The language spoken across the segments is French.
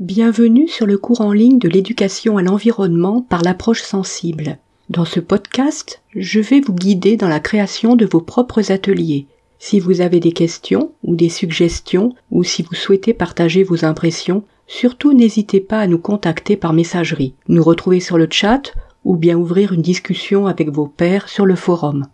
Bienvenue sur le cours en ligne de l'éducation à l'environnement par l'approche sensible. Dans ce podcast, je vais vous guider dans la création de vos propres ateliers. Si vous avez des questions ou des suggestions ou si vous souhaitez partager vos impressions, surtout n'hésitez pas à nous contacter par messagerie, nous retrouver sur le chat ou bien ouvrir une discussion avec vos pairs sur le forum.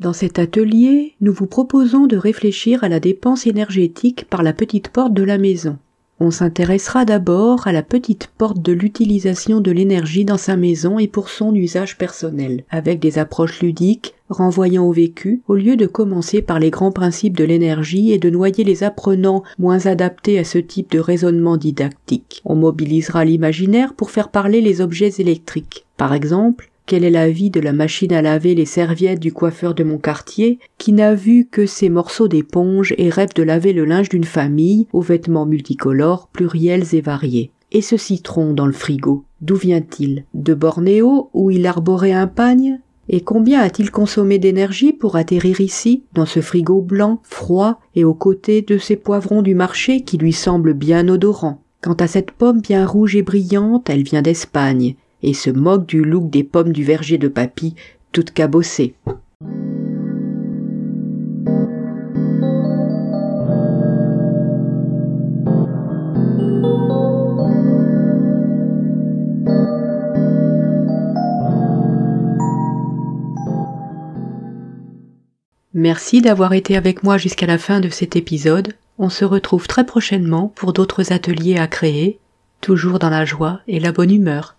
Dans cet atelier, nous vous proposons de réfléchir à la dépense énergétique par la petite porte de la maison. On s'intéressera d'abord à la petite porte de l'utilisation de l'énergie dans sa maison et pour son usage personnel, avec des approches ludiques renvoyant au vécu, au lieu de commencer par les grands principes de l'énergie et de noyer les apprenants moins adaptés à ce type de raisonnement didactique. On mobilisera l'imaginaire pour faire parler les objets électriques. Par exemple, quel est l'avis de la machine à laver les serviettes du coiffeur de mon quartier, qui n'a vu que ces morceaux d'éponge et rêve de laver le linge d'une famille aux vêtements multicolores, pluriels et variés. Et ce citron dans le frigo, d'où vient-il? De Bornéo, où il arborait un pagne? Et combien a-t-il consommé d'énergie pour atterrir ici, dans ce frigo blanc, froid, et aux côtés de ces poivrons du marché qui lui semblent bien odorants? Quant à cette pomme bien rouge et brillante, elle vient d'Espagne, et se moque du look des pommes du verger de papy, toutes cabossées. Merci d'avoir été avec moi jusqu'à la fin de cet épisode. On se retrouve très prochainement pour d'autres ateliers à créer, toujours dans la joie et la bonne humeur.